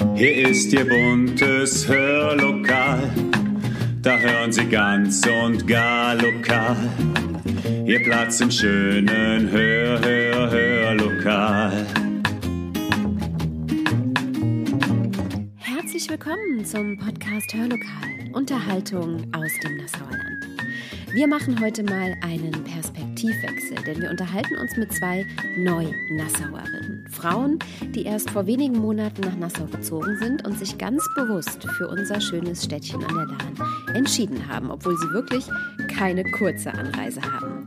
Hier ist Ihr buntes Hörlokal. Da hören Sie ganz und gar lokal. Ihr Platz im schönen Hör, Hör, Hörlokal. Herzlich willkommen zum Podcast Hörlokal. Unterhaltung aus dem Nassauer Land. Wir machen heute mal einen Perspektivwechsel, denn wir unterhalten uns mit zwei Neu-Nassauerinnen. Frauen, die erst vor wenigen Monaten nach Nassau gezogen sind und sich ganz bewusst für unser schönes Städtchen an der Lahn entschieden haben, obwohl sie wirklich keine kurze Anreise haben.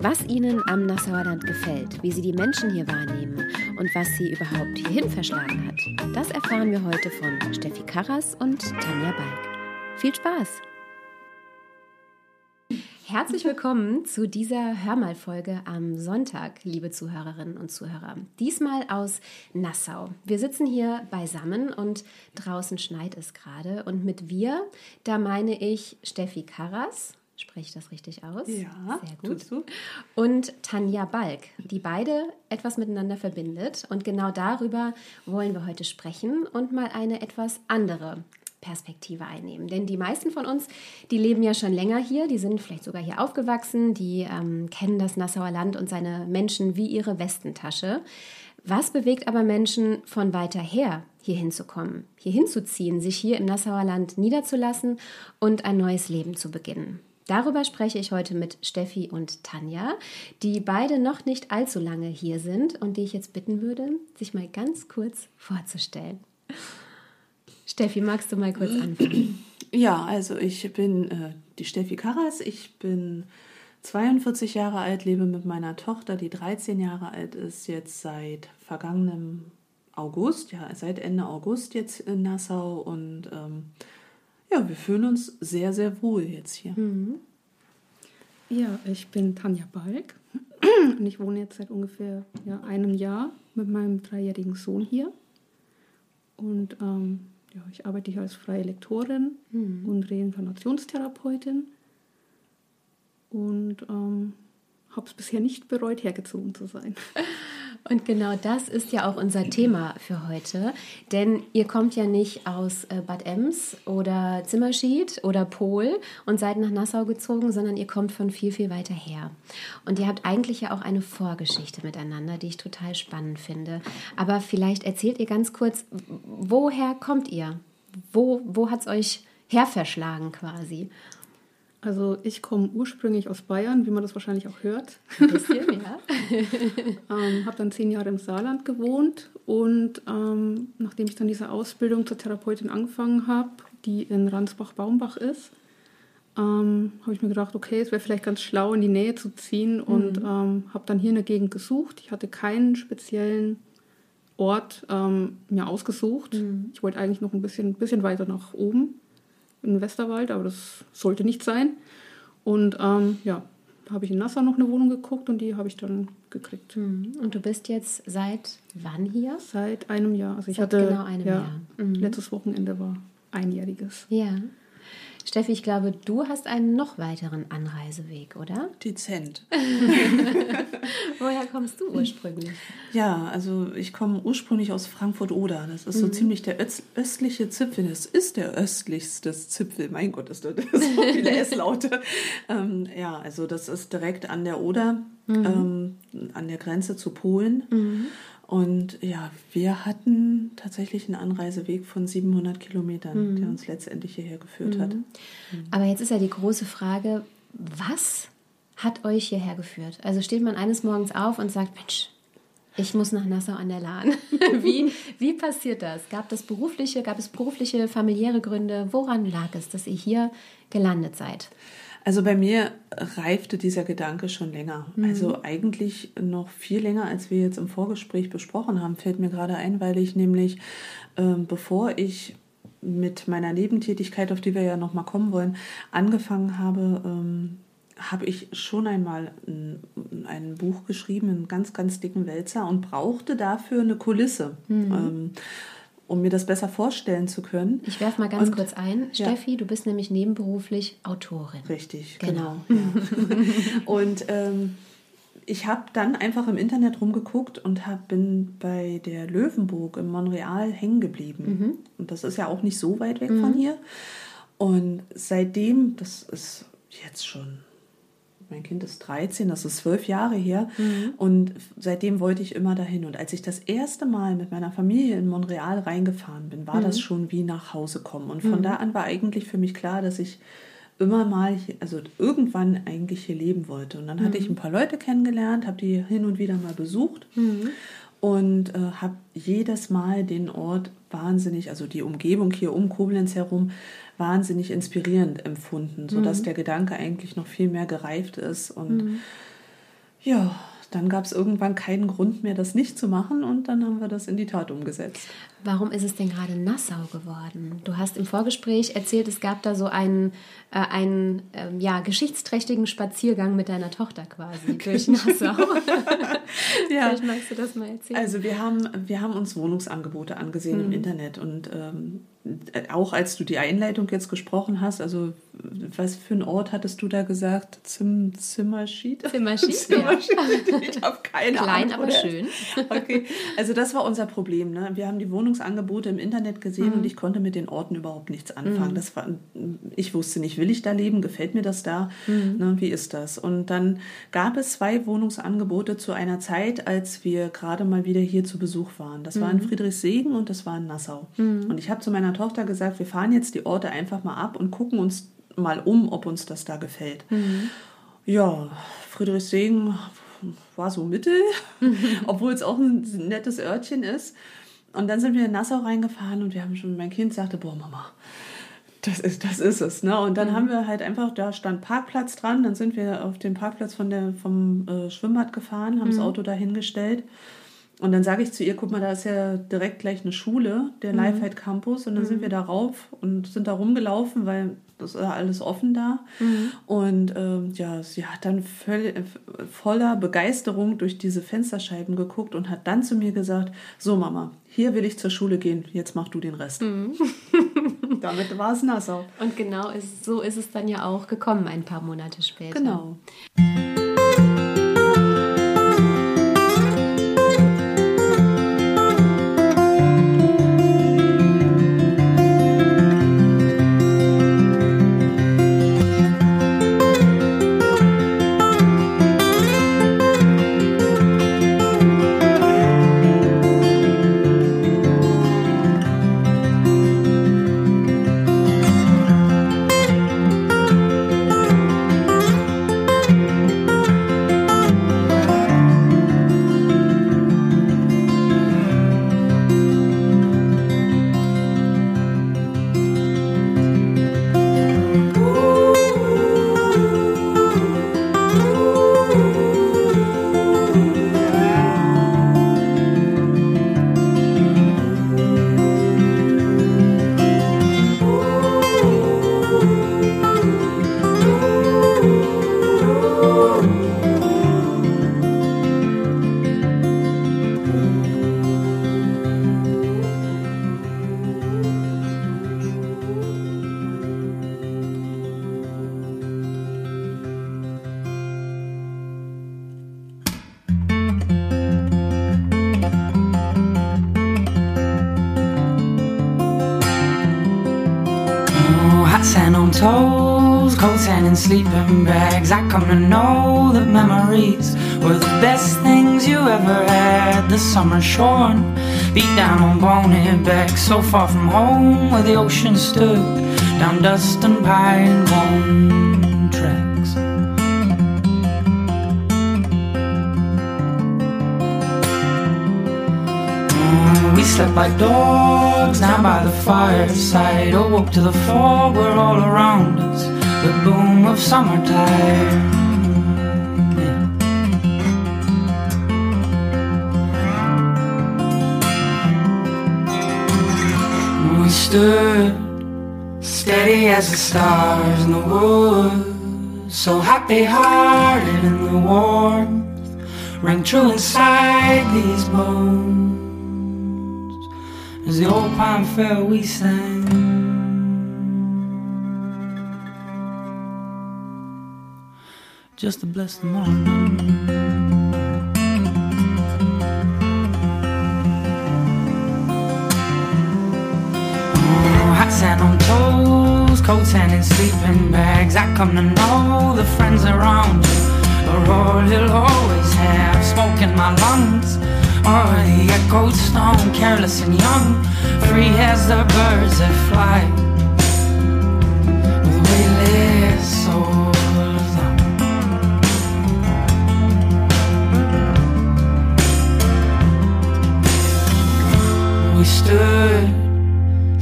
Was ihnen am Nassauer Land gefällt, wie sie die Menschen hier wahrnehmen und was sie überhaupt hierhin verschlagen hat, das erfahren wir heute von Steffi Karras und Tanja Balk. Viel Spaß! Herzlich willkommen zu dieser Hörmalfolge am Sonntag, liebe Zuhörerinnen und Zuhörer. Diesmal aus Nassau. Wir sitzen hier beisammen und draußen schneit es gerade. Und mit wir, da meine ich Steffi Karras. Spreche ich das richtig aus? Ja, sehr gut. Und Tanja Balk, die beide etwas miteinander verbindet. Und genau darüber wollen wir heute sprechen und mal eine etwas andere Perspektive einnehmen. Denn die meisten von uns, die leben ja schon länger hier, die sind vielleicht sogar hier aufgewachsen, die ähm, kennen das Nassauer Land und seine Menschen wie ihre Westentasche. Was bewegt aber Menschen von weiter her, hier hinzukommen, hier hinzuziehen, sich hier im Nassauer Land niederzulassen und ein neues Leben zu beginnen? Darüber spreche ich heute mit Steffi und Tanja, die beide noch nicht allzu lange hier sind und die ich jetzt bitten würde, sich mal ganz kurz vorzustellen. Steffi, magst du mal kurz anfangen? Ja, also ich bin äh, die Steffi Karras. Ich bin 42 Jahre alt, lebe mit meiner Tochter, die 13 Jahre alt ist, jetzt seit vergangenem August, ja, seit Ende August jetzt in Nassau und ähm, ja, wir fühlen uns sehr, sehr wohl jetzt hier. Mhm. Ja, ich bin Tanja Balk und ich wohne jetzt seit ungefähr ja, einem Jahr mit meinem dreijährigen Sohn hier. Und ähm, ja, ich arbeite hier als freie Lektorin mhm. und Reinkarnationstherapeutin und ähm, habe es bisher nicht bereut, hergezogen zu sein. Und genau das ist ja auch unser Thema für heute. Denn ihr kommt ja nicht aus äh, Bad Ems oder Zimmerschied oder Pol und seid nach Nassau gezogen, sondern ihr kommt von viel, viel weiter her. Und ihr habt eigentlich ja auch eine Vorgeschichte miteinander, die ich total spannend finde. Aber vielleicht erzählt ihr ganz kurz, woher kommt ihr? Wo, wo hat es euch herverschlagen quasi? Also ich komme ursprünglich aus Bayern, wie man das wahrscheinlich auch hört. Ein bisschen, ja. ähm, habe dann zehn Jahre im Saarland gewohnt und ähm, nachdem ich dann diese Ausbildung zur Therapeutin angefangen habe, die in Ransbach-Baumbach ist, ähm, habe ich mir gedacht, okay, es wäre vielleicht ganz schlau, in die Nähe zu ziehen und mhm. ähm, habe dann hier eine Gegend gesucht. Ich hatte keinen speziellen Ort ähm, mir ausgesucht. Mhm. Ich wollte eigentlich noch ein bisschen, bisschen weiter nach oben in Westerwald, aber das sollte nicht sein. Und ähm, ja, da habe ich in Nassau noch eine Wohnung geguckt und die habe ich dann gekriegt. Mhm. Und du bist jetzt seit wann hier? Seit einem Jahr. Also ich seit hatte genau einem ja, Jahr. Mhm. Letztes Wochenende war einjähriges. Ja. Steffi, ich glaube, du hast einen noch weiteren Anreiseweg, oder? Dezent. Woher kommst du ursprünglich? Ja, also ich komme ursprünglich aus Frankfurt-Oder. Das ist so mhm. ziemlich der östliche Zipfel. Das ist der östlichste Zipfel. Mein Gott, ist das so viele S-Laute. ähm, ja, also das ist direkt an der Oder, mhm. ähm, an der Grenze zu Polen. Mhm. Und ja, wir hatten tatsächlich einen Anreiseweg von 700 Kilometern, mhm. der uns letztendlich hierher geführt mhm. hat. Mhm. Aber jetzt ist ja die große Frage, was hat euch hierher geführt? Also steht man eines Morgens auf und sagt, Mensch, ich muss nach Nassau an der Lahn. wie, wie passiert das? Gab es berufliche, gab es berufliche, familiäre Gründe? Woran lag es, dass ihr hier gelandet seid? Also bei mir reifte dieser Gedanke schon länger. Mhm. Also eigentlich noch viel länger, als wir jetzt im Vorgespräch besprochen haben, fällt mir gerade ein, weil ich nämlich, ähm, bevor ich mit meiner Nebentätigkeit, auf die wir ja nochmal kommen wollen, angefangen habe, ähm, habe ich schon einmal ein, ein, Buch geschrieben, einen ganz, ganz dicken Wälzer und brauchte dafür eine Kulisse. Mhm. Ähm, um mir das besser vorstellen zu können. Ich werfe mal ganz und, kurz ein. Ja. Steffi, du bist nämlich nebenberuflich Autorin. Richtig, genau. genau ja. und ähm, ich habe dann einfach im Internet rumgeguckt und hab, bin bei der Löwenburg in Montreal hängen geblieben. Mhm. Und das ist ja auch nicht so weit weg von hier. Und seitdem, das ist jetzt schon, mein Kind ist 13, das ist zwölf Jahre her. Und seitdem wollte ich immer dahin. Und als ich das erste Mal mit meiner Familie in Montreal reingefahren bin, war das schon wie nach Hause kommen. Und von da an war eigentlich für mich klar, dass ich immer mal, hier, also irgendwann eigentlich hier leben wollte. Und dann hatte ich ein paar Leute kennengelernt, habe die hin und wieder mal besucht und äh, habe jedes Mal den Ort wahnsinnig, also die Umgebung hier um Koblenz herum, wahnsinnig inspirierend empfunden, sodass der Gedanke eigentlich noch viel mehr gereift ist. Und ja, dann gab es irgendwann keinen Grund mehr, das nicht zu machen und dann haben wir das in die Tat umgesetzt. Warum ist es denn gerade Nassau geworden? Du hast im Vorgespräch erzählt, es gab da so einen, äh, einen ähm, ja, geschichtsträchtigen Spaziergang mit deiner Tochter quasi durch Nassau. Ja. Vielleicht magst du das mal erzählen. Also wir haben, wir haben uns Wohnungsangebote angesehen Mhm. im Internet und ähm, auch als du die Einleitung jetzt gesprochen hast, also was für einen Ort hattest du da gesagt? Zim Zimmerschied? Zimmerschied, Zimmerschied. Ich habe keine Klein, Ahnung. aber schön. Okay, also das war unser Problem. Ne? Wir haben die Wohnungsangebote im Internet gesehen Mhm. und ich konnte mit den Orten überhaupt nichts anfangen. Das war, ich wusste nicht, will ich da leben? Gefällt mir das da? Mhm. Ne? Wie ist das? Und dann gab es zwei Wohnungsangebote zu einer Zeit, als wir gerade mal wieder hier zu Besuch waren. Das war Mhm. in Friedrichsegen und das war in Nassau. Und ich habe zu meiner Tochter gesagt, wir fahren jetzt die Orte einfach mal ab und gucken uns mal um, ob uns das da gefällt. Ja, Friedrichsegen war so mittel, obwohl es auch ein nettes Örtchen ist. Und dann sind wir in Nassau reingefahren und wir haben schon, mein Kind sagte, boah, Mama, das ist, das ist es. Ne? Und dann haben wir halt einfach, da stand Parkplatz dran, dann sind wir auf den Parkplatz von der, vom äh, Schwimmbad gefahren, haben das Auto dahingestellt. Und dann sage ich zu ihr, guck mal, da ist ja direkt gleich eine Schule, der Lifehead Campus. Und dann sind wir da rauf und sind da rumgelaufen, weil das ist ja alles offen da. Und ähm, ja, sie hat dann voll, voller Begeisterung durch diese Fensterscheiben geguckt und hat dann zu mir gesagt, so Mama, hier will ich zur Schule gehen, jetzt mach du den Rest. Damit war es Nassau. Und genau ist, so ist es dann ja auch gekommen, ein paar Monate später. Genau. Sand on toes, cold sand in sleeping bags. I come to know that memories were the best things you ever had. The summer shorn, beat down on bonehead back, so far from home where the ocean stood, down dust and pine bone We slept like dogs down by the fireside. Oh, Awoke to the fog were all around us. The boom of summertime. We stood steady as the stars in the woods, so happy hearted in the warmth rang true inside these bones as the old pine fair we sang. Just to bless the morning. hats and on toes, coats and in sleeping bags. I come to know the friends around you are all you'll always have. Smoke in my lungs. Or the echoed stone, careless and young, free as the birds that fly. With weightless souls. We stood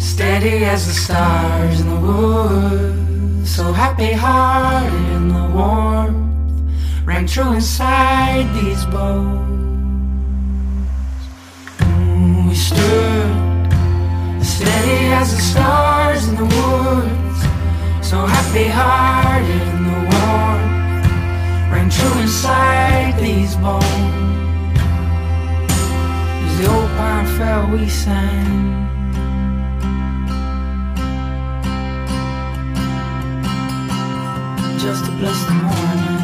steady as the stars in the woods, so happy hearted in the warmth rang true inside these bones. Stood steady as the stars in the woods, so happy hearted in the warmth rang true inside these bones. As the old pine fell, we sang. Just to bless the morning.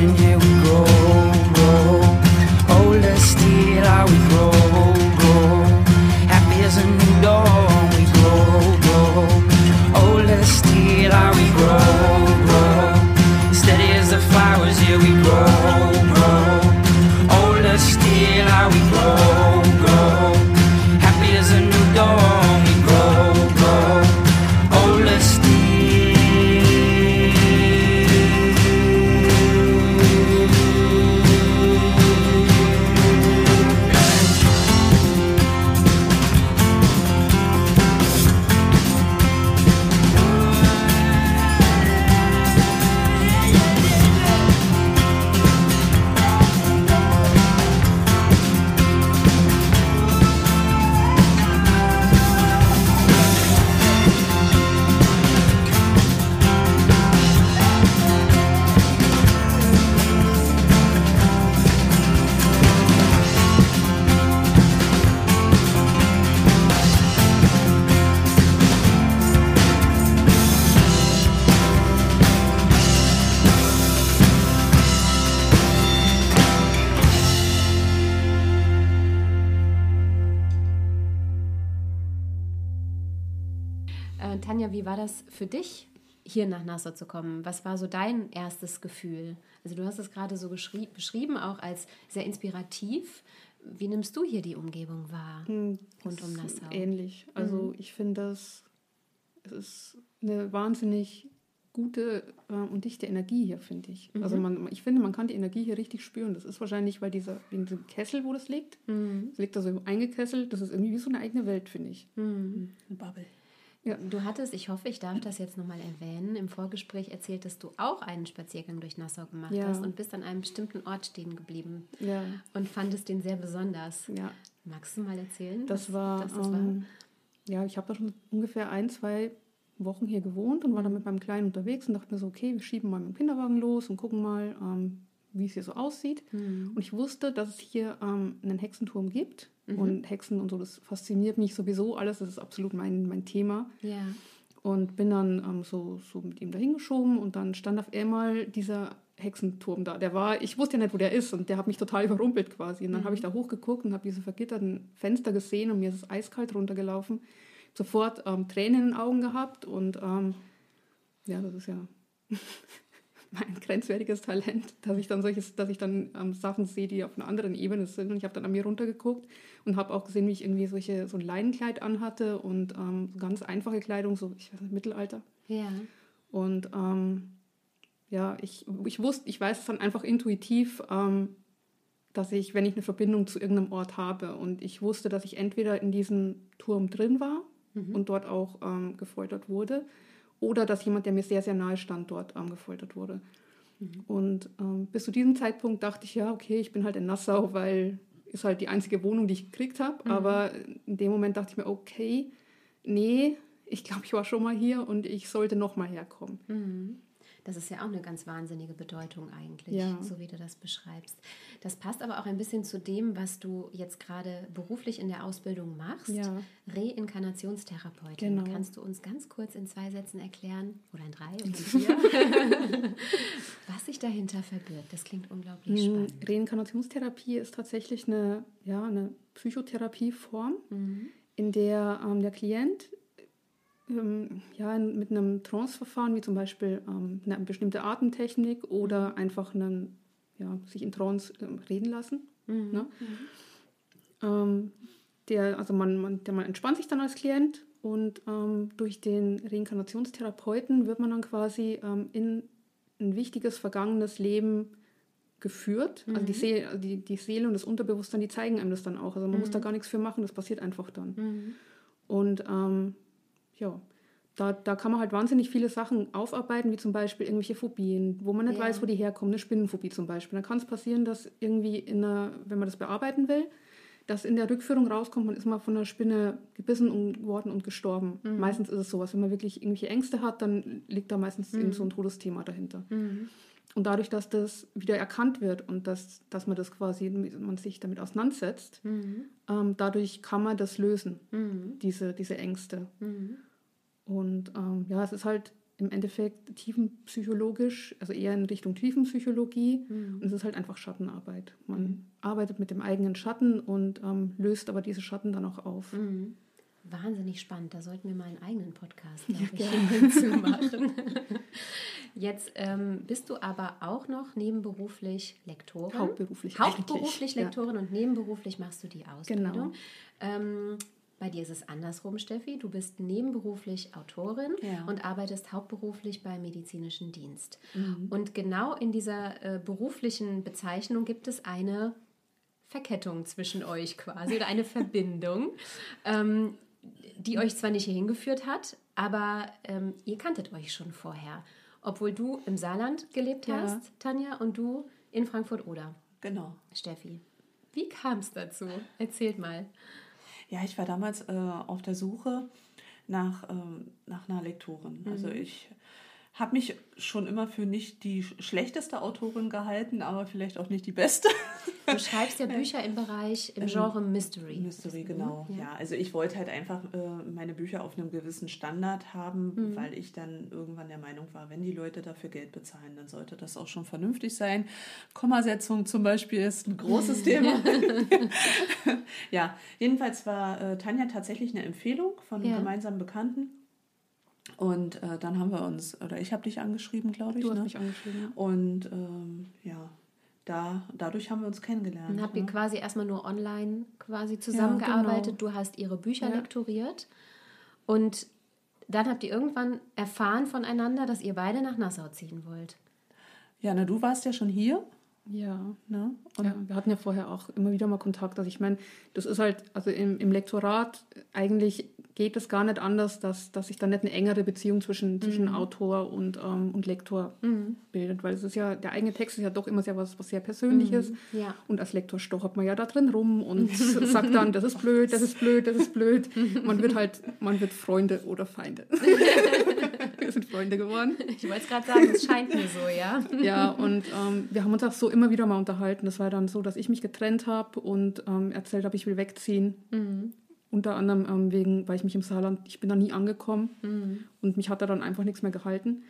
Morning, yeah, we grow, grow. Hold oh, us still, how we grow, grow. Happy as a new dawn, we grow, grow. Oh, Hold us still, how we grow, grow. Steady as the flowers, yeah, we grow, grow. Oh, Hold us still, how we grow. Für dich, hier nach Nassau zu kommen? Was war so dein erstes Gefühl? Also du hast es gerade so beschrieben, auch als sehr inspirativ. Wie nimmst du hier die Umgebung wahr rund um Nassau? Ähnlich. Also ich finde das, es ist eine wahnsinnig gute äh, und dichte Energie hier, finde ich. Also man, ich finde, man kann die Energie hier richtig spüren. Das ist wahrscheinlich, weil dieser, wegen diesem Kessel, wo das liegt, es liegt da so eingekesselt, das ist irgendwie wie so eine eigene Welt, finde ich. Eine Bubble. Ja. Du hattest, ich hoffe, ich darf das jetzt nochmal erwähnen, im Vorgespräch erzählt, dass du auch einen Spaziergang durch Nassau gemacht Ja. hast und bist an einem bestimmten Ort stehen geblieben Ja, und fandest den sehr besonders. ja. Magst du mal erzählen? Das war, das ähm, ja, ich habe da schon ungefähr ein, zwei Wochen hier gewohnt und war dann mit meinem Kleinen unterwegs und dachte mir so, okay, wir schieben mal mit dem Kinderwagen los und gucken mal, ähm, wie es hier so aussieht. Mhm. Und ich wusste, dass es hier ähm, einen Hexenturm gibt Mhm. und Hexen und so, das fasziniert mich sowieso alles, das ist absolut mein, mein Thema. Ja. Und bin dann ähm, so, so mit ihm dahin geschoben und dann stand auf einmal dieser Hexenturm da. Der war, ich wusste ja nicht, wo der ist und der hat mich total überrumpelt quasi. Und dann habe ich da hochgeguckt und habe diese vergitterten Fenster gesehen und mir ist es eiskalt runtergelaufen. Sofort ähm, Tränen in den Augen gehabt und ähm, ja, das ist ja mein grenzwertiges Talent, dass ich dann solches, dass ich dann ähm, Sachen sehe, die auf einer anderen Ebene sind. Und ich habe dann an mir runtergeguckt und habe auch gesehen, wie ich irgendwie solche so ein Leinenkleid anhatte und ähm, so ganz einfache Kleidung, so ich weiß nicht, Mittelalter. Ja. Und ähm, ja, ich, ich wusste, ich weiß es dann einfach intuitiv, ähm, dass ich, wenn ich eine Verbindung zu irgendeinem Ort habe und ich wusste, dass ich entweder in diesem Turm drin war und dort auch ähm, gefoltert wurde oder dass jemand, der mir sehr, sehr nahe stand, dort ähm, gefoltert wurde. Und ähm, bis zu diesem Zeitpunkt dachte ich, ja, okay, ich bin halt in Nassau, weil ist halt die einzige Wohnung, die ich gekriegt habe. Aber in dem Moment dachte ich mir, okay, nee, ich glaube, ich war schon mal hier und ich sollte noch mal herkommen. Das ist ja auch eine ganz wahnsinnige Bedeutung eigentlich, Ja. so wie du das beschreibst. Das passt aber auch ein bisschen zu dem, was du jetzt gerade beruflich in der Ausbildung machst. Ja. Reinkarnationstherapeutin. Genau. Kannst du uns ganz kurz in zwei Sätzen erklären, oder in drei oder in vier, was sich dahinter verbirgt? Das klingt unglaublich Mm, spannend. Reinkarnationstherapie ist tatsächlich eine, ja, eine Psychotherapieform, Mhm. in der ähm, der Klient ja, in- mit einem Trance-Verfahren, wie zum Beispiel ähm, eine bestimmte Atemtechnik oder einfach einen, ja, sich in Trance ähm, reden lassen. Ne? Ähm, der, also man, man, der, man entspannt sich dann als Klient und ähm, durch den Reinkarnationstherapeuten wird man dann quasi ähm, in ein wichtiges vergangenes Leben geführt. Also die, Seele, also die, die Seele und das Unterbewusstsein, die zeigen einem das dann auch. Also man muss da gar nichts für machen, das passiert einfach dann. Und ähm, ja, da, da kann man halt wahnsinnig viele Sachen aufarbeiten, wie zum Beispiel irgendwelche Phobien, wo man nicht Ja. weiß, wo die herkommen, eine Spinnenphobie zum Beispiel. Da kann es passieren, dass irgendwie, in einer, wenn man das bearbeiten will, dass in der Rückführung rauskommt, man ist mal von einer Spinne gebissen und- worden und gestorben. Meistens ist es sowas. Wenn man wirklich irgendwelche Ängste hat, dann liegt da meistens irgend so ein Todesthema dahinter. Und dadurch, dass das wieder erkannt wird und dass, dass man das quasi, man sich damit auseinandersetzt, ähm, dadurch kann man das lösen, diese, diese Ängste. Und ähm, ja, es ist halt im Endeffekt tiefenpsychologisch, also eher in Richtung Tiefenpsychologie. Und es ist halt einfach Schattenarbeit. Man arbeitet mit dem eigenen Schatten und ähm, löst aber diese Schatten dann auch auf. Wahnsinnig spannend. Da sollten wir mal einen eigenen Podcast, glaube ich, hinzu machen. Jetzt ähm, bist du aber auch noch nebenberuflich Lektorin. Hauptberuflich Hauptberuflich eigentlich, ja. Lektorin und nebenberuflich machst du die Ausbildung. Genau. Ähm, bei dir ist es andersrum, Steffi. Du bist nebenberuflich Autorin Ja. und arbeitest hauptberuflich beim medizinischen Dienst. Mhm. Und genau in dieser äh, beruflichen Bezeichnung gibt es eine Verkettung zwischen euch quasi oder eine Verbindung, ähm, die euch zwar nicht hierhin geführt hat, aber ähm, ihr kanntet euch schon vorher. Obwohl du im Saarland gelebt Ja. hast, Tanja, und du in Frankfurt-Oder, Genau. Steffi. Wie kam es dazu? Erzählt mal. Ja, ich war damals äh, auf der Suche nach, ähm, nach einer Lektorin. Also ich habe mich schon immer für nicht die sch- schlechteste Autorin gehalten, aber vielleicht auch nicht die beste. Du schreibst ja Bücher im Bereich, im Genre Mystery. Ähm, Mystery, genau. Ja. also ich wollte halt einfach äh, meine Bücher auf einem gewissen Standard haben, weil ich dann irgendwann der Meinung war, wenn die Leute dafür Geld bezahlen, dann sollte das auch schon vernünftig sein. Kommasetzung zum Beispiel ist ein großes Thema. ja, jedenfalls war äh, Tanja tatsächlich eine Empfehlung von Ja. gemeinsamen Bekannten. Und äh, dann haben wir uns, oder ich habe dich angeschrieben, glaube ich. Du hast ne? mich angeschrieben. ja. Und ähm, ja, da, dadurch haben wir uns kennengelernt. Dann habt ihr ne? quasi erstmal nur online quasi zusammengearbeitet. Du hast ihre Bücher Ja. lektoriert. Und dann habt ihr irgendwann erfahren voneinander, dass ihr beide nach Nassau ziehen wollt. Ja, na, du warst ja schon hier. Ja. Ne? Und Ja, wir hatten ja vorher auch immer wieder mal Kontakt. Also ich meine, das ist halt, also im, im Lektorat eigentlich geht es gar nicht anders, dass, dass sich da nicht eine engere Beziehung zwischen, zwischen Autor und, ähm, und Lektor bildet. Weil es ist ja, der eigene Text ist ja doch immer sehr was, was sehr Persönliches. Ja. Und als Lektor stochert man ja da drin rum und sagt dann, das ist blöd, das ist blöd, das ist blöd. Man wird halt, man wird Freunde oder Feinde. wir sind Freunde geworden. Ich wollte es gerade sagen, es scheint mir so, ja. Ja, und ähm, wir haben uns auch so immer wieder mal unterhalten. Das war dann so, dass ich mich getrennt habe und ähm, erzählt habe, ich will wegziehen. Unter anderem ähm, wegen, weil ich mich im Saarland, ich bin da nie angekommen und mich hat da dann einfach nichts mehr gehalten.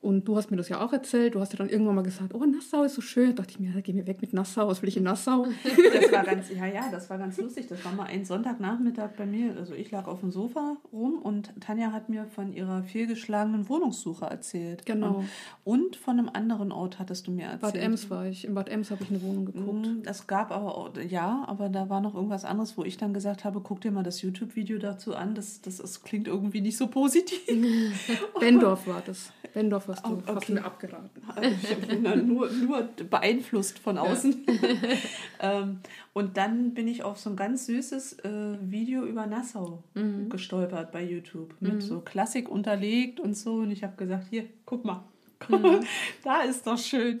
Und du hast mir das ja auch erzählt. Du hast ja dann irgendwann mal gesagt, oh, Nassau ist so schön. Da dachte ich mir, ja, geh mir weg mit Nassau. Was will ich in Nassau? das war ganz, ja, ja, das war ganz lustig. Das war mal ein Sonntagnachmittag bei mir. Also ich lag auf dem Sofa rum und Tanja hat mir von ihrer fehlgeschlagenen Wohnungssuche erzählt. Genau. Und, von einem anderen Ort hattest du mir erzählt. Bad Ems war ich. In Bad Ems habe ich eine Wohnung geguckt. Es gab aber auch, ja, aber da war noch irgendwas anderes, wo ich dann gesagt habe, guck dir mal das YouTube-Video dazu an. Das, das ist, klingt irgendwie nicht so positiv. Bendorf war das. Bendorf hast du, Oh, hast okay. du mir abgeraten. Ich bin da nur, nur beeinflusst von außen. ähm, und dann bin ich auf so ein ganz süßes äh, Video über Nassau gestolpert bei YouTube. Mit so Klassik unterlegt und so. Und ich habe gesagt, hier, guck mal. Guck mal, da ist doch schön.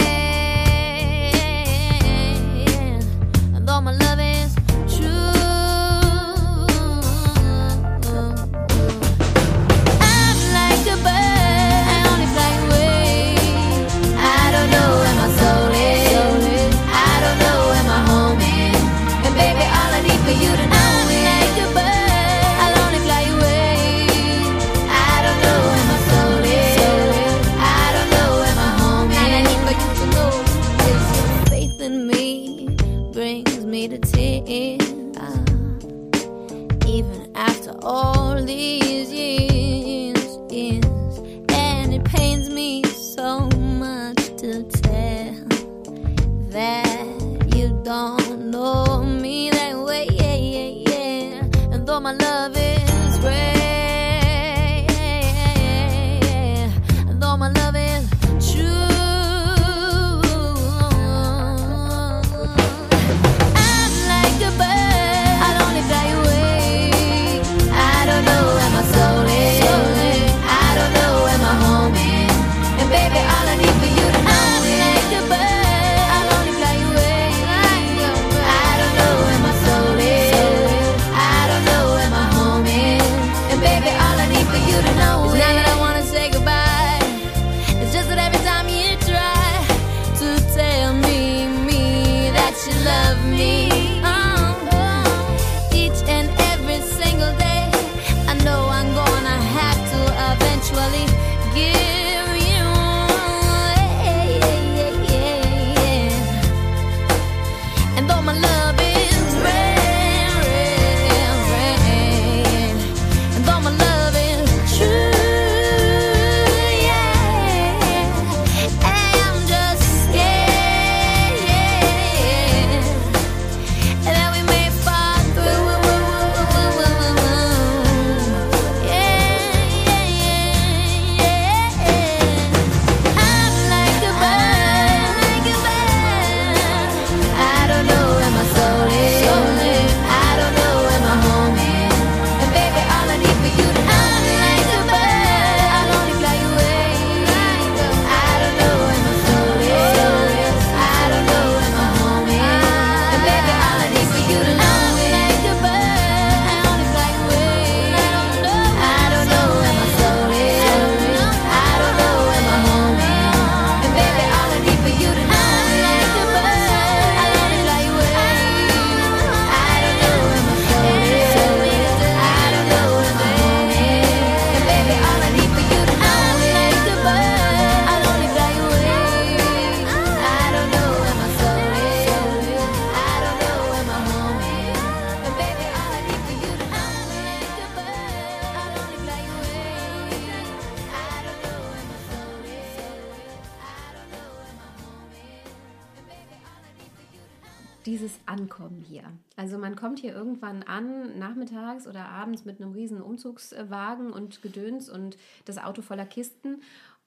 kommt hier irgendwann an, nachmittags oder abends mit einem riesen Umzugswagen und Gedöns und das Auto voller Kisten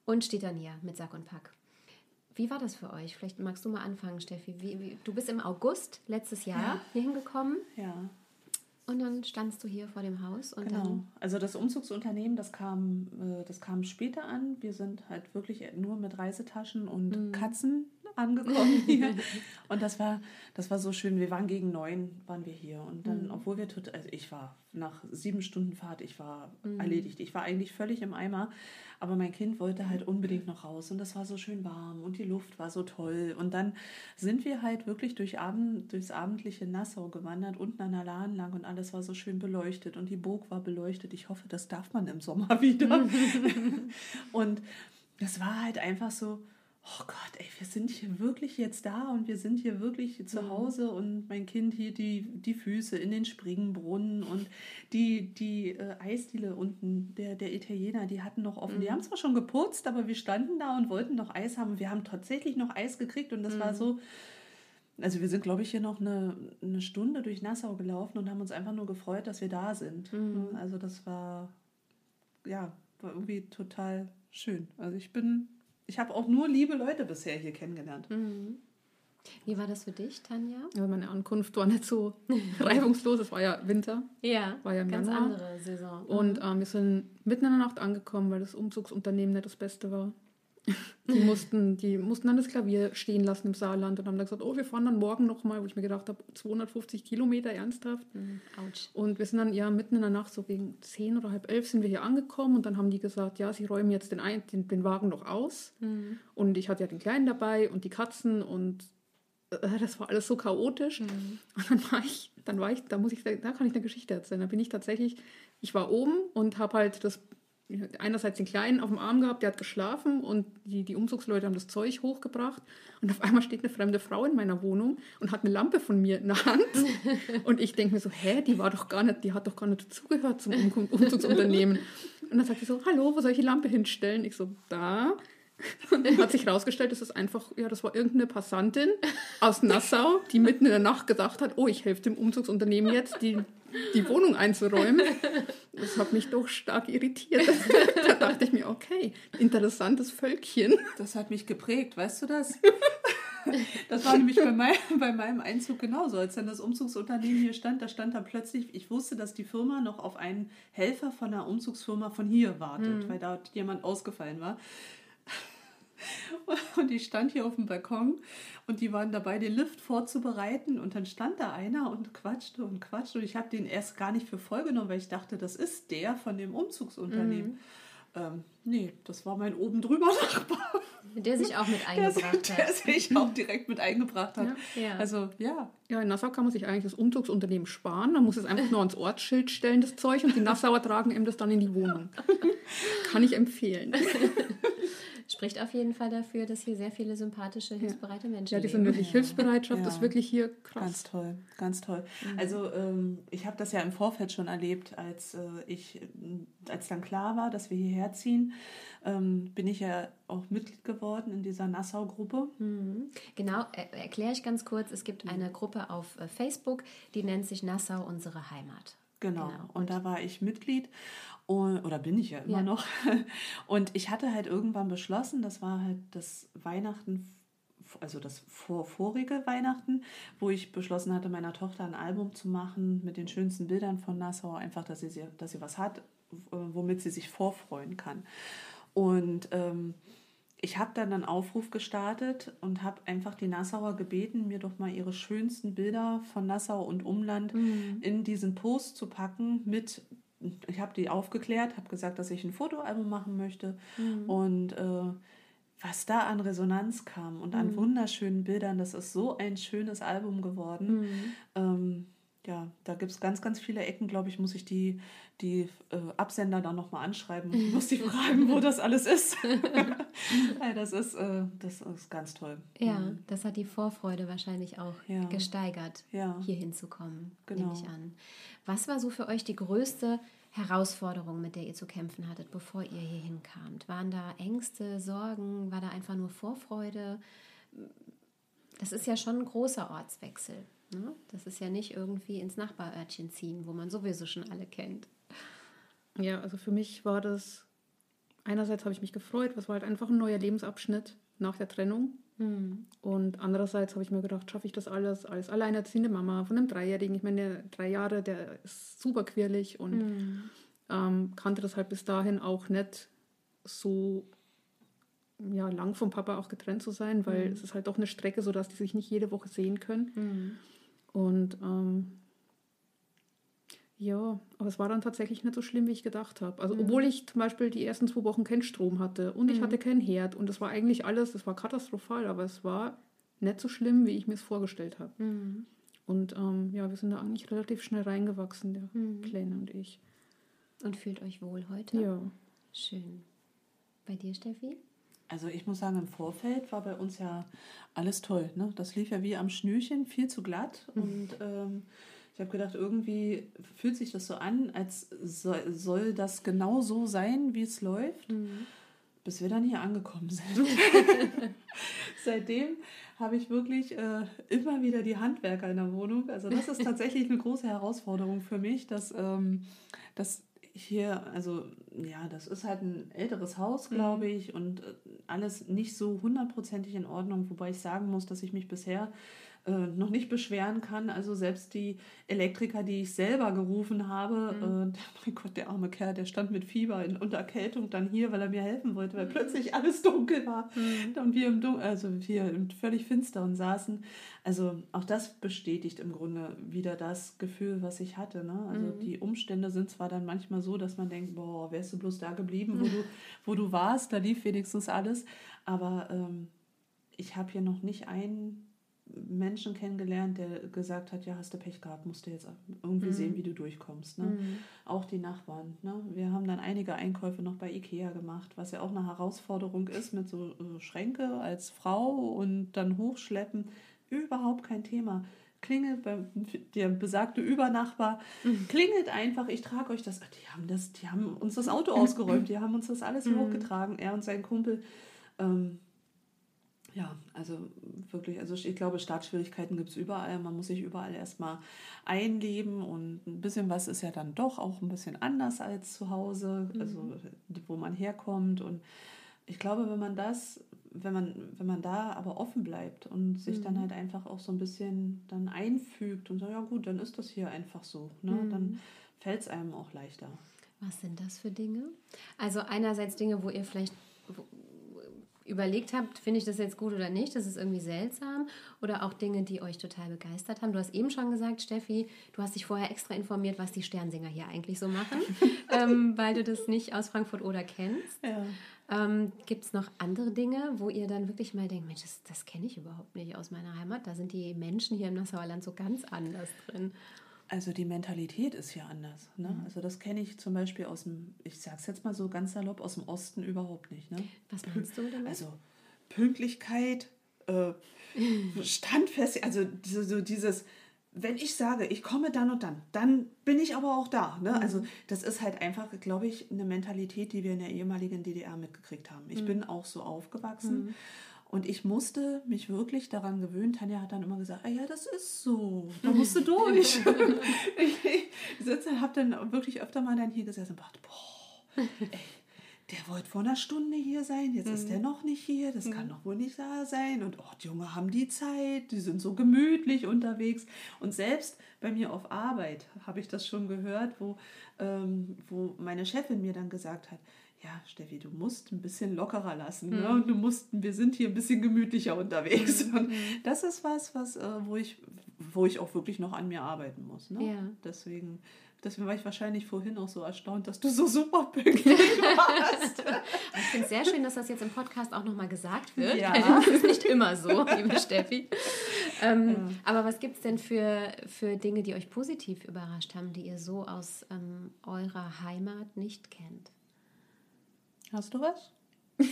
und steht dann hier mit Sack und Pack. Wie war das für euch? Vielleicht magst du mal anfangen, Steffi. Wie, wie, du bist im August letztes Jahr Ja. hier hingekommen Ja, und dann standst du hier vor dem Haus und genau. Also das Umzugsunternehmen, das kam, äh, das kam später an. Wir sind halt wirklich nur mit Reisetaschen und Katzen angekommen hier. Und das war, das war so schön. Wir waren gegen neun, waren wir hier. Und dann, obwohl wir total, also ich war nach sieben Stunden Fahrt, ich war erledigt. Ich war eigentlich völlig im Eimer. Aber mein Kind wollte halt unbedingt noch raus. Und das war so schön warm und die Luft war so toll. Und dann sind wir halt wirklich durch Abend, durchs abendliche Nassau gewandert, unten an der Lahn lang und alles war so schön beleuchtet und die Burg war beleuchtet. Ich hoffe, das darf man im Sommer wieder. und das war halt einfach so, oh Gott, ey, wir sind hier wirklich jetzt da und wir sind hier wirklich zu Hause und mein Kind hier die, die Füße in den Springbrunnen und die, die äh, Eisdiele unten, der, der Italiener, die hatten noch offen. Die haben zwar schon geputzt, aber wir standen da und wollten noch Eis haben. Wir haben tatsächlich noch Eis gekriegt und das war so, Also wir sind, glaube ich, hier noch eine, eine Stunde durch Nassau gelaufen und haben uns einfach nur gefreut, dass wir da sind. Also das war, ja, war irgendwie total schön. Also ich bin, ich habe auch nur liebe Leute bisher hier kennengelernt. Wie war das für dich, Tanja? Ja, meine Ankunft war nicht so reibungslos. Es war ja Winter. Ja, War ja ganz Januar. andere Saison. Und ähm, wir sind mitten in der Nacht angekommen, weil das Umzugsunternehmen nicht das Beste war. Die mussten, die mussten dann das Klavier stehen lassen im Saarland und haben dann gesagt, oh, wir fahren dann morgen nochmal, wo ich mir gedacht habe, 250 Kilometer ernsthaft. Mhm. Autsch. Und wir sind dann ja mitten in der Nacht, so gegen 10 oder halb elf sind wir hier angekommen und dann haben die gesagt, ja, sie räumen jetzt den, ein, den, den Wagen noch aus. Und ich hatte ja den Kleinen dabei und die Katzen und äh, das war alles so chaotisch. Und dann war ich, dann war ich, da muss ich, da kann ich eine Geschichte erzählen. Da bin ich tatsächlich, ich war oben und habe halt das einerseits den Kleinen auf dem Arm gehabt, der hat geschlafen und die, die Umzugsleute haben das Zeug hochgebracht und auf einmal steht eine fremde Frau in meiner Wohnung und hat eine Lampe von mir in der Hand und ich denke mir so, hä, die war doch gar nicht, die hat doch gar nicht dazugehört zum um Umzugsunternehmen. Und dann sagt sie so, hallo, wo soll ich die Lampe hinstellen? Ich so, da. Und dann hat sich herausgestellt, das ist einfach, ja, das war irgendeine Passantin aus Nassau, die mitten in der Nacht gedacht hat, oh, ich helfe dem Umzugsunternehmen jetzt, die, die Wohnung einzuräumen. Das hat mich doch stark irritiert. da dachte ich mir, okay, interessantes Völkchen. Das hat mich geprägt, weißt du das? Das war nämlich bei, mein, bei meinem Einzug genauso. Als dann das Umzugsunternehmen hier stand, da stand dann plötzlich, ich wusste, dass die Firma noch auf einen Helfer von einer Umzugsfirma von hier wartet, weil da jemand ausgefallen war. Und ich stand hier auf dem Balkon und die waren dabei, den Lift vorzubereiten. Und dann stand da einer und quatschte und quatschte. Und ich habe den erst gar nicht für voll genommen, weil ich dachte, das ist der von dem Umzugsunternehmen. Ähm, nee, das war mein oben drüber Nachbar, Der sich auch mit der, eingebracht der hat. sich auch direkt mit eingebracht hat. Ja. Ja. Also ja, Ja, in Nassau kann man sich eigentlich das Umzugsunternehmen sparen. Man muss es einfach nur ans Ortsschild stellen, das Zeug, und die Nassauer tragen ihm das dann in die Wohnung. Kann ich empfehlen. Spricht auf jeden Fall dafür, dass hier sehr viele sympathische, hilfsbereite Menschen Ja, diese wirklich Hilfsbereitschaft Ja. ist wirklich hier krass. Ganz toll, ganz toll. Also ähm, ich habe das ja im Vorfeld schon erlebt, als äh, ich, als dann klar war, dass wir hierher ziehen, ähm, bin ich ja auch Mitglied geworden in dieser Nassau-Gruppe. Genau, er, erkläre ich ganz kurz. Es gibt eine Gruppe auf äh, Facebook, die nennt sich Nassau unsere Heimat. Genau. Genau. Und da war ich Mitglied und, oder bin ich ja immer Ja. noch. Und ich hatte halt irgendwann beschlossen, das war halt das Weihnachten, also das vor, vorige Weihnachten, wo ich beschlossen hatte, meiner Tochter ein Album zu machen mit den schönsten Bildern von Nassau, einfach, dass sie, dass sie was hat, w- womit sie sich vorfreuen kann. Und ähm, ich habe dann einen Aufruf gestartet und habe einfach die Nassauer gebeten, mir doch mal ihre schönsten Bilder von Nassau und Umland in diesen Post zu packen mit ich habe die aufgeklärt, habe gesagt, dass ich ein Fotoalbum machen möchte und äh, was da an Resonanz kam und an wunderschönen Bildern, das ist so ein schönes Album geworden. Ähm, ja, da gibt es ganz, ganz viele Ecken, glaube ich, muss ich die, die äh, Absender dann nochmal anschreiben und muss die fragen, wo das alles ist. ja, das, ist äh, das ist ganz toll. Ja, das hat die Vorfreude wahrscheinlich auch Ja. gesteigert, Ja. hier hinzukommen, Genau. nehme ich an. Was war so für euch die größte Herausforderung, mit der ihr zu kämpfen hattet, bevor ihr hier hinkamt? Waren da Ängste, Sorgen? War da einfach nur Vorfreude? Das ist ja schon ein großer Ortswechsel. Ne? Das ist ja nicht irgendwie ins Nachbarörtchen ziehen, wo man sowieso schon alle kennt. Ja, also für mich war das, einerseits habe ich mich gefreut, was war halt einfach ein neuer Lebensabschnitt nach der Trennung. Und andererseits habe ich mir gedacht, schaffe ich das alles als alleinerziehende Mama von einem Dreijährigen. Ich meine, der drei Jahre, der ist super quirlig und ähm, kannte das halt bis dahin auch nicht so ja, lang vom Papa auch getrennt zu sein, weil es ist halt doch eine Strecke, sodass die sich nicht jede Woche sehen können. Und ähm, ja, aber es war dann tatsächlich nicht so schlimm, wie ich gedacht habe. Also, obwohl ich zum Beispiel die ersten zwei Wochen keinen Strom hatte und ich hatte keinen Herd und es war eigentlich alles, es war katastrophal, aber es war nicht so schlimm, wie ich mir es vorgestellt habe. Und ähm, ja, wir sind da eigentlich relativ schnell reingewachsen, der Kleine und ich. Und fühlt euch wohl heute? Ja. Schön. Bei dir, Steffi? Also ich muss sagen, im Vorfeld war bei uns ja alles toll. Ne? Das lief ja wie am Schnürchen, viel zu glatt. Und ähm, ich habe gedacht, irgendwie fühlt sich das so an, als soll, soll das genau so sein, wie es läuft. bis wir dann hier angekommen sind. Seitdem habe ich wirklich äh, immer wieder die Handwerker in der Wohnung. Also das ist tatsächlich eine große Herausforderung für mich, dass, ähm, dass hier, also ja, das ist halt ein älteres Haus, glaube ich, und äh, alles nicht so hundertprozentig in Ordnung, wobei ich sagen muss, dass ich mich bisher äh, noch nicht beschweren kann. Also selbst die Elektriker, die ich selber gerufen habe, äh, der, mein Gott, der arme Kerl, der stand mit Fieber in, und Erkältung dann hier, weil er mir helfen wollte, weil plötzlich alles dunkel war und wir im Dunkel, also wir im völlig finsteren saßen. Also auch das bestätigt im Grunde wieder das Gefühl, was ich hatte. Ne? Also die Umstände sind zwar dann manchmal so, dass man denkt, boah, wärst du bloß da geblieben, wo du, wo du warst, da lief wenigstens alles. Aber ähm, ich habe hier noch nicht einen Menschen kennengelernt, der gesagt hat, ja, hast du Pech gehabt, musst du jetzt irgendwie sehen, wie du durchkommst. Ne? Auch die Nachbarn. Ne? Wir haben dann einige Einkäufe noch bei Ikea gemacht, was ja auch eine Herausforderung ist mit so äh, Schränke als Frau und dann hochschleppen. Überhaupt kein Thema. Klingelt beim der besagte Übernachbar, klingelt einfach, ich trage euch das. Die haben das, die haben uns das Auto ausgeräumt, die haben uns das alles hier hochgetragen, er und sein Kumpel. Ähm, ja, also wirklich, also ich glaube, Startschwierigkeiten gibt es überall. Man muss sich überall erstmal einleben und ein bisschen was ist ja dann doch auch ein bisschen anders als zu Hause, also wo man herkommt. Und ich glaube, wenn man das, wenn man, wenn man da aber offen bleibt und sich dann halt einfach auch so ein bisschen dann einfügt und sagt, ja gut, dann ist das hier einfach so, ne? dann fällt es einem auch leichter. Was sind das für Dinge? Also einerseits Dinge, wo ihr vielleicht überlegt habt, finde ich das jetzt gut oder nicht, das ist irgendwie seltsam. Oder auch Dinge, die euch total begeistert haben. Du hast eben schon gesagt, Steffi, du hast dich vorher extra informiert, was die Sternsinger hier eigentlich so machen, ähm, weil du das nicht aus Frankfurt oder kennst. Ja. Ähm, Gibt es noch andere Dinge, wo ihr dann wirklich mal denkt, Mensch, das, das kenne ich überhaupt nicht aus meiner Heimat. Da sind die Menschen hier im Nassauer Land so ganz anders drin. Also die Mentalität ist ja anders. Ne? Also das kenne ich zum Beispiel aus dem, ich sag's jetzt mal so ganz salopp, aus dem Osten überhaupt nicht. Ne? Was meinst du damit? Also Pünktlichkeit, äh, standfest, also diese, so dieses, wenn ich sage, ich komme dann und dann, dann bin ich aber auch da. Ne? Also das ist halt einfach, glaube ich, eine Mentalität, die wir in der ehemaligen DDR mitgekriegt haben. Ich bin auch so aufgewachsen. Und ich musste mich wirklich daran gewöhnen. Tanja hat dann immer gesagt, ah ja, das ist so, da musst du durch. ich ich sitze, habe dann wirklich öfter mal dann hier gesessen und dachte, boah, ey, der wollte vor einer Stunde hier sein, jetzt ist der noch nicht hier, das kann doch wohl nicht da sein. Und oh, die Junge haben die Zeit, die sind so gemütlich unterwegs. Und selbst bei mir auf Arbeit habe ich das schon gehört, wo, ähm, wo meine Chefin mir dann gesagt hat, ja, Steffi, du musst ein bisschen lockerer lassen. Ne? Und du musst, wir sind hier ein bisschen gemütlicher unterwegs. Und das ist was, was, äh, wo ich, wo ich auch wirklich noch an mir arbeiten muss. Ne? Ja. Deswegen, deswegen war ich wahrscheinlich vorhin auch so erstaunt, dass du so super pünktlich warst. Ich finde es sehr schön, dass das jetzt im Podcast auch nochmal gesagt wird. Ja. Das ist nicht immer so, liebe Steffi. Ähm, Aber was gibt es denn für, für Dinge, die euch positiv überrascht haben, die ihr so aus ähm, eurer Heimat nicht kennt? Hast du was?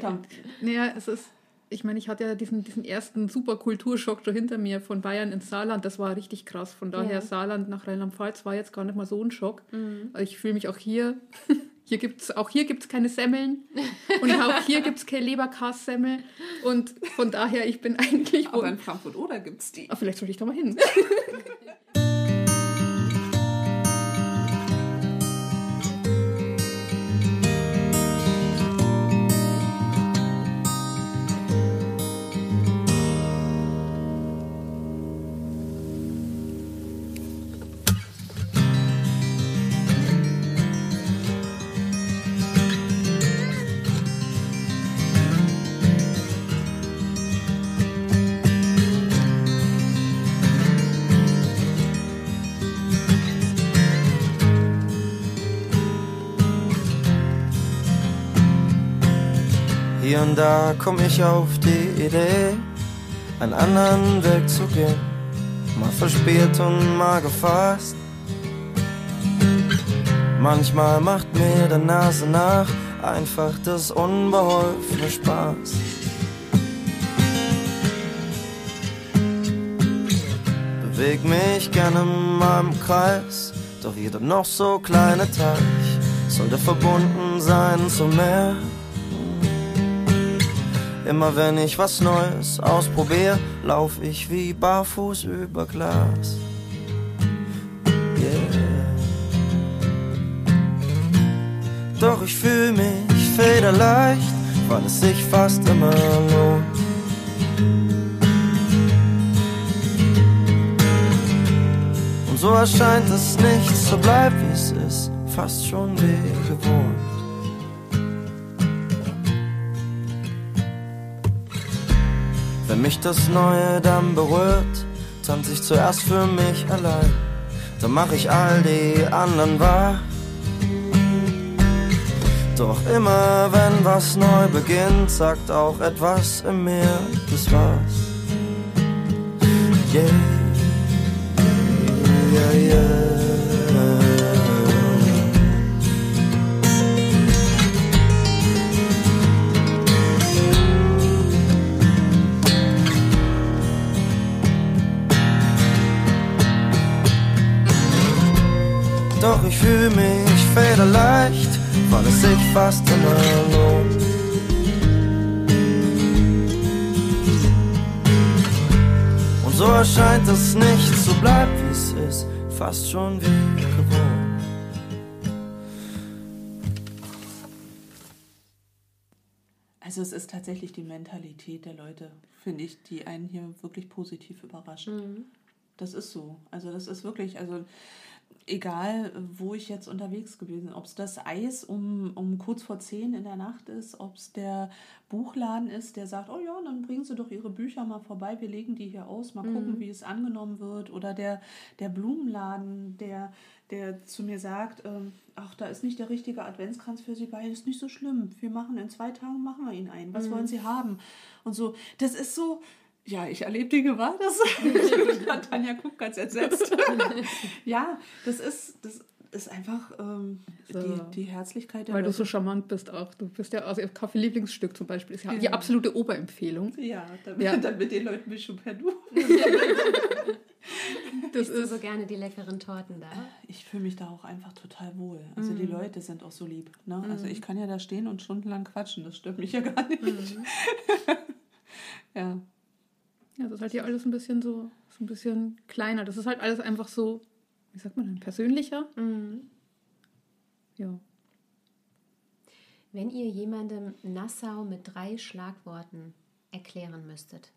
Komm. Naja, es ist, ich meine, ich hatte ja diesen, diesen ersten super Kulturschock schon hinter mir von Bayern ins Saarland. Das war richtig krass. Von daher, Ja. Saarland nach Rheinland-Pfalz war jetzt gar nicht mal so ein Schock. Also ich fühle mich auch hier, hier gibt's, auch hier gibt es keine Semmeln und auch hier gibt es keine Leberkassemmel. Und von daher, ich bin eigentlich. Aber in Frankfurt oder gibt es die? Ah, vielleicht sollte ich da mal hin. Und da komm ich auf die Idee, einen anderen Weg zu gehen. Mal verspielt und mal gefasst. Manchmal macht mir der Nase nach einfach das unbeholfene Spaß. Beweg mich gerne mal im Kreis, doch jeder noch so kleine Teich sollte verbunden sein zum Meer. Immer wenn ich was Neues ausprobiere, lauf ich wie barfuß über Glas. Doch ich fühl mich federleicht, weil es sich fast immer lohnt. Und so erscheint es nichts, so bleibt wie es ist, fast schon wie Wenn mich das Neue dann berührt, tanze ich zuerst für mich allein. Dann mach ich all die anderen wahr. Doch immer wenn was neu beginnt, sagt auch etwas in mir, das war's. Ich fühl mich federleicht, weil es sich fast immer lohnt. Und so erscheint es nicht, so bleibt wie es ist, fast schon wie gewohnt. Also es ist tatsächlich die Mentalität der Leute, finde ich, die einen hier wirklich positiv überrascht. Das ist so. Also das ist wirklich, also egal wo ich jetzt unterwegs gewesen bin, ob es das Eis um, um kurz vor zehn in der Nacht ist, ob es der Buchladen ist, der sagt, oh ja, dann bringen Sie doch Ihre Bücher mal vorbei, wir legen die hier aus, mal gucken, wie es angenommen wird. Oder der, der Blumenladen, der, der zu mir sagt, ähm, ach, da ist nicht der richtige Adventskranz für Sie bei, ist nicht so schlimm. Wir machen in zwei Tagen, machen wir ihn ein. Was wollen Sie haben? Und so, das ist so, ja, ich erlebe Dinge, war das? Tanja guckt ganz entsetzt. ja, das ist, das ist einfach ähm, So. die, die Herzlichkeit der Weil du Leute. so charmant bist auch. Du bist ja, also Kaffee-Lieblingsstück zum Beispiel ist ja die absolute Oberempfehlung. ja, damit, Ja. damit den Leuten mich schon per Du. Das Isst du ist so gerne die leckeren Torten da? Ich fühle mich da auch einfach total wohl. Also die Leute sind auch so lieb. Ne? Also ich kann ja da stehen und stundenlang quatschen. Das stört mich ja gar nicht. ja. Ja, das ist halt hier alles ein bisschen so, so ein bisschen kleiner. Das ist halt alles einfach so, wie sagt man denn, persönlicher. Ja. Wenn ihr jemandem Nassau mit drei Schlagworten erklären müsstet,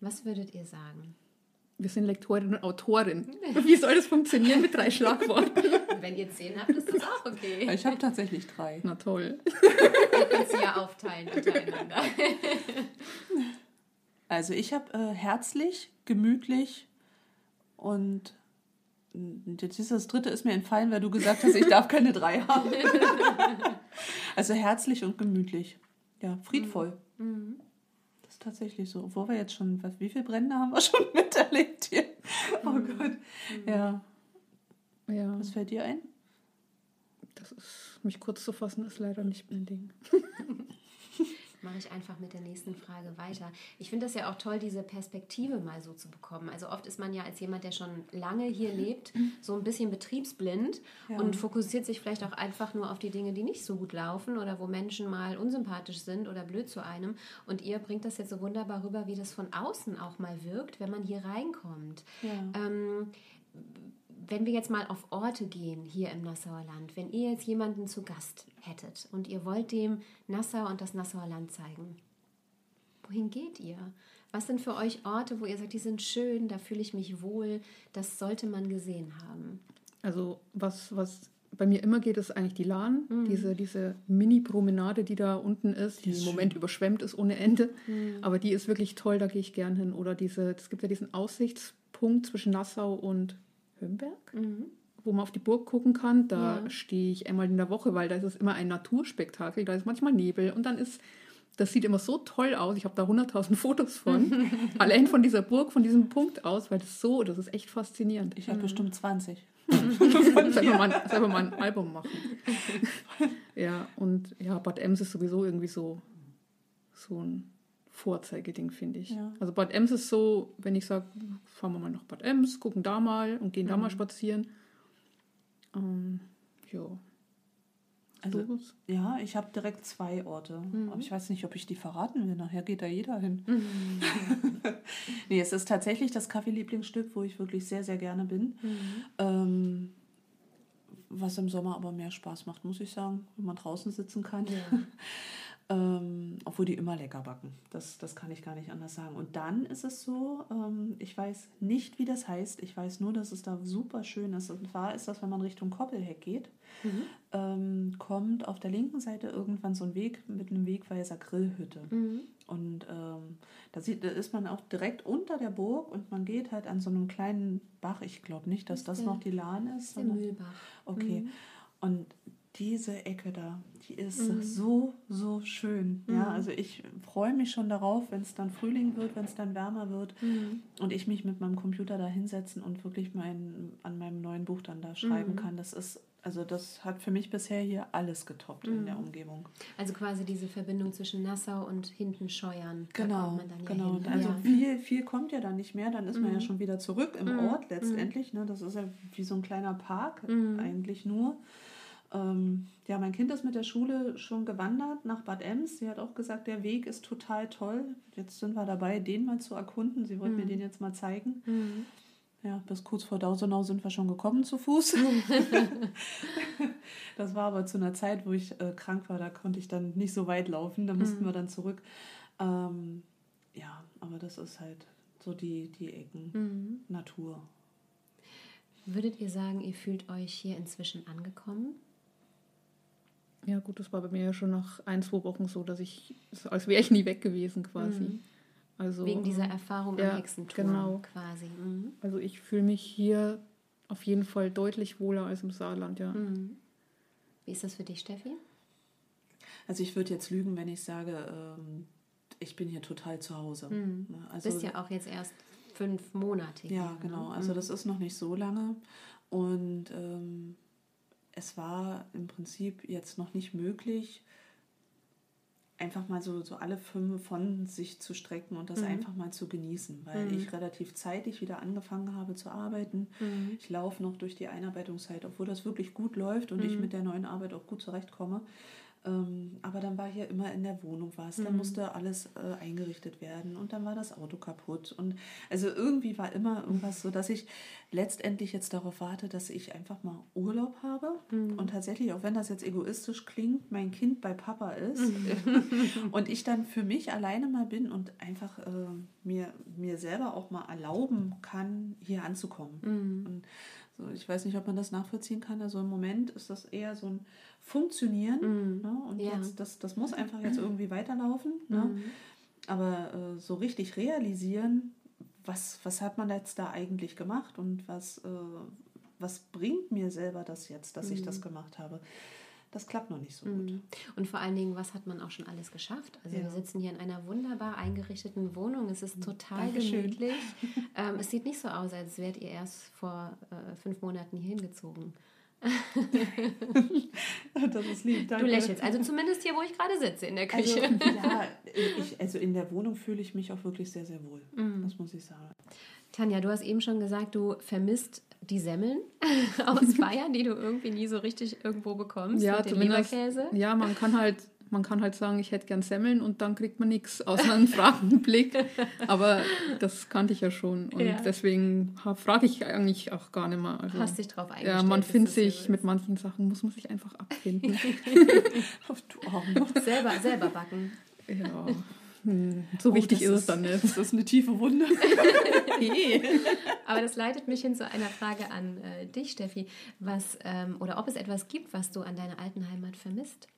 was würdet ihr sagen? Wir sind Lektorin und Autorin. Wie soll das funktionieren mit drei Schlagworten? Wenn ihr zehn habt, ist das auch okay. Ich habe tatsächlich drei. Na toll. Ihr könnt sie ja aufteilen untereinander. Also ich habe äh, herzlich, gemütlich und jetzt ist das dritte ist mir entfallen, weil du gesagt hast, ich darf keine drei haben. also herzlich und gemütlich. Ja, friedvoll. Das ist tatsächlich so. Obwohl wir jetzt schon, was, wie viele Brände haben wir schon miterlebt hier? Oh Gott. Ja. Ja, Was fällt dir ein? das ist, mich kurz zu fassen, ist leider nicht mein Ding. Mache ich einfach mit der nächsten Frage weiter. Ich finde das ja auch toll, diese Perspektive mal so zu bekommen. Also oft ist man ja als jemand, der schon lange hier lebt, so ein bisschen betriebsblind Ja. und fokussiert sich vielleicht auch einfach nur auf die Dinge, die nicht so gut laufen oder wo Menschen mal unsympathisch sind oder blöd zu einem. Und ihr bringt das jetzt so wunderbar rüber, wie das von außen auch mal wirkt, wenn man hier reinkommt. Ja. Ähm, wenn wir jetzt mal auf Orte gehen hier im Nassauer Land, wenn ihr jetzt jemanden zu Gast hättet und ihr wollt dem Nassau und das Nassauer Land zeigen, wohin geht ihr? Was sind für euch Orte, wo ihr sagt, die sind schön, da fühle ich mich wohl, das sollte man gesehen haben? Also was, was bei mir immer geht, ist eigentlich die Lahn. Diese, diese Mini-Promenade, die da unten ist, die, im Moment überschwemmt ist ohne Ende. Aber die ist wirklich toll, da gehe ich gern hin. Oder diese, es gibt ja diesen Aussichtspunkt zwischen Nassau und Hömberg, wo man auf die Burg gucken kann. Da stehe ich einmal in der Woche, weil da ist es immer ein Naturspektakel. Da ist manchmal Nebel und dann ist das sieht immer so toll aus. Ich habe da 100.000 Fotos von. Allein von dieser Burg, von diesem Punkt aus, weil das so, das ist echt faszinierend. Ich habe bestimmt 20. selber, mal, selber mal ein Album machen. ja, und ja, Bad Ems ist sowieso irgendwie so, so ein Vorzeigeding, finde ich. Ja. Also Bad Ems ist so, wenn ich sage, fahren wir mal nach Bad Ems, gucken da mal und gehen da mal spazieren. Ähm, ja. Also, ja, ich habe direkt zwei Orte. Aber ich weiß nicht, ob ich die verraten will. Nachher geht da jeder hin. nee, es ist tatsächlich das Kaffee-Lieblingsstück, wo ich wirklich sehr, sehr gerne bin. Ähm, was im Sommer aber mehr Spaß macht, muss ich sagen, wenn man draußen sitzen kann. ähm, obwohl die immer lecker backen. Das, das kann ich gar nicht anders sagen. Und dann ist es so, ähm, ich weiß nicht, wie das heißt. Ich weiß nur, dass es da super schön ist. Und zwar ist das, wenn man Richtung Koppelheck geht, ähm, kommt auf der linken Seite irgendwann so ein Weg mit einem Wegweiser Grillhütte. Und ähm, da, sieht, da ist man auch direkt unter der Burg und man geht halt an so einem kleinen Bach. Ich glaube nicht, dass das der- noch die Lahn ist. Der sondern- Mühlbach. Okay. Und diese Ecke da, die ist Mhm. so, so schön. Ja, also ich freue mich schon darauf, wenn es dann Frühling wird, wenn es dann wärmer wird Mhm. und ich mich mit meinem Computer da hinsetzen und wirklich mein, an meinem neuen Buch dann da schreiben Mhm. kann. Das ist, also das hat für mich bisher hier alles getoppt in Mhm. der Umgebung. Also quasi diese Verbindung zwischen Nassau und hinten Scheuern. Genau, kommt man dann ja genau. hin. Also ja. Mhm. viel, viel kommt ja dann nicht mehr. Dann ist man ja schon wieder zurück im Ort letztendlich. Ne? Das ist ja wie so ein kleiner Park Mhm. eigentlich nur. Ähm, ja, mein Kind ist mit der Schule schon gewandert nach Bad Ems. Sie hat auch gesagt, der Weg ist total toll. Jetzt sind wir dabei, den mal zu erkunden. Sie wollte mir den jetzt mal zeigen. Mhm. Ja, bis kurz vor Dausenau sind wir schon gekommen zu Fuß. das war aber zu einer Zeit, wo ich äh, krank war, da konnte ich dann nicht so weit laufen, da mussten wir dann zurück. Ähm, ja, aber das ist halt so die, die Ecken Mhm. Natur. Würdet ihr sagen, ihr fühlt euch hier inzwischen angekommen? Ja, gut, das war bei mir ja schon nach ein, zwei Wochen so, dass ich, als wäre ich nie weg gewesen quasi. Also, Wegen dieser ähm, Erfahrung ja, am Hexenturm genau. quasi. Mhm. Also ich fühle mich hier auf jeden Fall deutlich wohler als im Saarland, ja. Mhm. Wie ist das für dich, Steffi? Also ich würde jetzt lügen, wenn ich sage, ähm, ich bin hier total zu Hause. Ne, Du Also, bist ja auch jetzt erst fünf Monate hier. Ja, ne? genau. Also das ist noch nicht so lange. Und ähm, es war im Prinzip jetzt noch nicht möglich, einfach mal so, so alle fünf von sich zu strecken und das einfach mal zu genießen, weil ich relativ zeitig wieder angefangen habe zu arbeiten. Ich laufe noch durch die Einarbeitungszeit, obwohl das wirklich gut läuft und ich mit der neuen Arbeit auch gut zurechtkomme. Ähm, aber dann war hier immer in der Wohnung was, dann musste alles äh, eingerichtet werden und dann war das Auto kaputt. Und also irgendwie war immer irgendwas so, dass ich letztendlich jetzt darauf warte, dass ich einfach mal Urlaub habe. Und tatsächlich, auch wenn das jetzt egoistisch klingt, mein Kind bei Papa ist und ich dann für mich alleine mal bin und einfach äh, mir, mir selber auch mal erlauben kann, hier anzukommen. Und so, ich weiß nicht, ob man das nachvollziehen kann. Also im Moment ist das eher so ein Funktionieren. Ne? Und Ja. jetzt, das, das muss einfach jetzt irgendwie weiterlaufen. Ne? Aber äh, so richtig realisieren, was, was hat man jetzt da eigentlich gemacht und was, äh, was bringt mir selber das jetzt, dass ich das gemacht habe, das klappt noch nicht so gut. Mhm. Und vor allen Dingen, was hat man auch schon alles geschafft? Also Ja. wir sitzen hier in einer wunderbar eingerichteten Wohnung. Es ist total Dankeschön. gemütlich. ähm, es sieht nicht so aus, als wärt ihr erst vor äh, fünf Monaten hier hingezogen. Das ist lieb, Du lächelst. Also zumindest hier, wo ich gerade sitze, in der Also, Küche. ja, ich, also in der Wohnung fühle ich mich auch wirklich sehr, sehr wohl. Mhm. Das muss ich sagen. Tanja, du hast eben schon gesagt, du vermisst die Semmeln aus Bayern, die du irgendwie nie so richtig irgendwo bekommst. Ja, mit dem zumindest. Leberkäse. Ja, man kann halt, man kann halt sagen, ich hätte gern Semmeln und dann kriegt man nichts außer einen fragenden Blick. Aber das kannte ich ja schon und Ja. deswegen frage ich eigentlich auch gar nicht mehr. Also, Hast dich drauf eingestellt. ja, man findet sich mit manchen Sachen, muss man sich einfach abfinden. Du Arme. ist. selber, selber backen. ja, hm, so wichtig Oh, das ist es dann nicht. Das ist eine tiefe Wunde. Aber das leitet mich hin zu einer Frage an äh, dich, Steffi. Was, ähm, oder ob es etwas gibt, was du an deiner alten Heimat vermisst?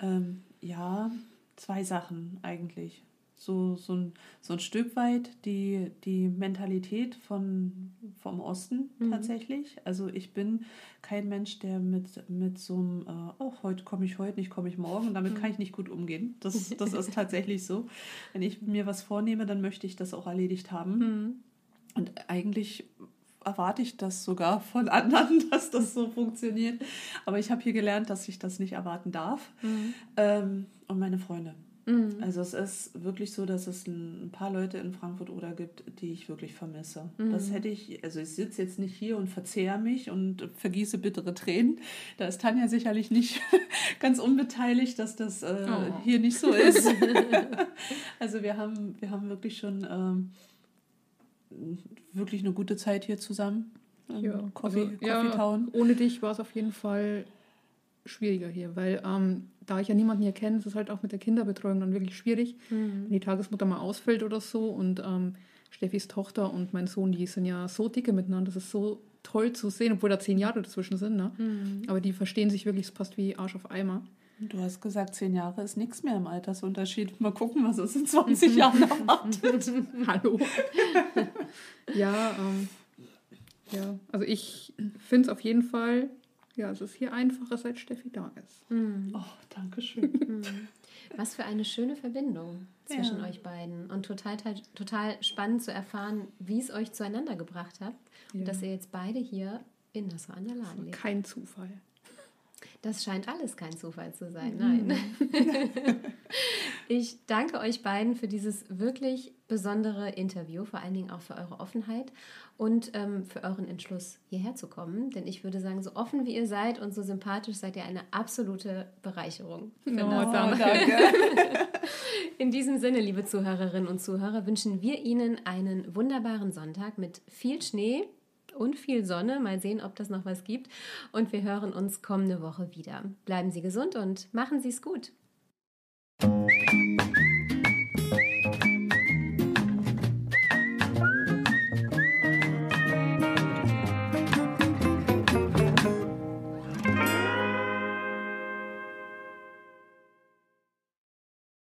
Ähm, ja, zwei Sachen eigentlich. So, so, ein, so ein Stück weit die, die Mentalität von, vom Osten tatsächlich. Also ich bin kein Mensch, der mit, mit so einem, äh, oh, heute komme ich heute nicht, komme ich morgen. Damit kann ich nicht gut umgehen. Das, das ist tatsächlich so. Wenn ich mir was vornehme, dann möchte ich das auch erledigt haben. Und eigentlich erwarte ich das sogar von anderen, dass das so funktioniert. Aber ich habe hier gelernt, dass ich das nicht erwarten darf. Ähm, und meine Freunde. Also es ist wirklich so, dass es ein paar Leute in Frankfurt oder gibt, die ich wirklich vermisse. Das hätte ich, also ich sitze jetzt nicht hier und verzehre mich und vergieße bittere Tränen. Da ist Tanja sicherlich nicht ganz unbeteiligt, dass das äh, Oh. hier nicht so ist. also wir haben, wir haben wirklich schon ähm, wirklich eine gute Zeit hier zusammen. Ähm, Coffee, also, Coffee ja, Town. ohne dich war es auf jeden Fall schwieriger hier, weil ähm, da ich ja niemanden hier kenne, ist es halt auch mit der Kinderbetreuung dann wirklich schwierig, wenn die Tagesmutter mal ausfällt oder so und ähm, Steffis Tochter und mein Sohn, die sind ja so dicke miteinander, das ist so toll zu sehen, obwohl da zehn Jahre dazwischen sind, ne? aber die verstehen sich wirklich, es passt wie Arsch auf Eimer. Du hast gesagt, zehn Jahre ist nichts mehr im Altersunterschied. Mal gucken, was uns in 20 Jahren erwartet. Hallo. ja, ähm, ja, also ich finde es auf jeden Fall, ja, es ist hier einfacher, seit Steffi da ist. Oh, danke schön. Was für eine schöne Verbindung zwischen Ja. euch beiden. Und total, total spannend zu erfahren, wie es euch zueinander gebracht hat. Und Ja. dass ihr jetzt beide hier in Nassau an der Lahn lebt. Kein Zufall. Das scheint alles kein Zufall zu sein. Mhm. Nein. ich danke euch beiden für dieses wirklich besondere Interview, vor allen Dingen auch für eure Offenheit und ähm, für euren Entschluss, hierher zu kommen. Denn ich würde sagen, so offen wie ihr seid und so sympathisch seid ihr eine absolute Bereicherung. Für Oh, danke. In diesem Sinne, liebe Zuhörerinnen und Zuhörer, wünschen wir Ihnen einen wunderbaren Sonntag mit viel Schnee und viel Sonne. Mal sehen, ob das noch was gibt. Und wir hören uns kommende Woche wieder. Bleiben Sie gesund und machen Sie es gut.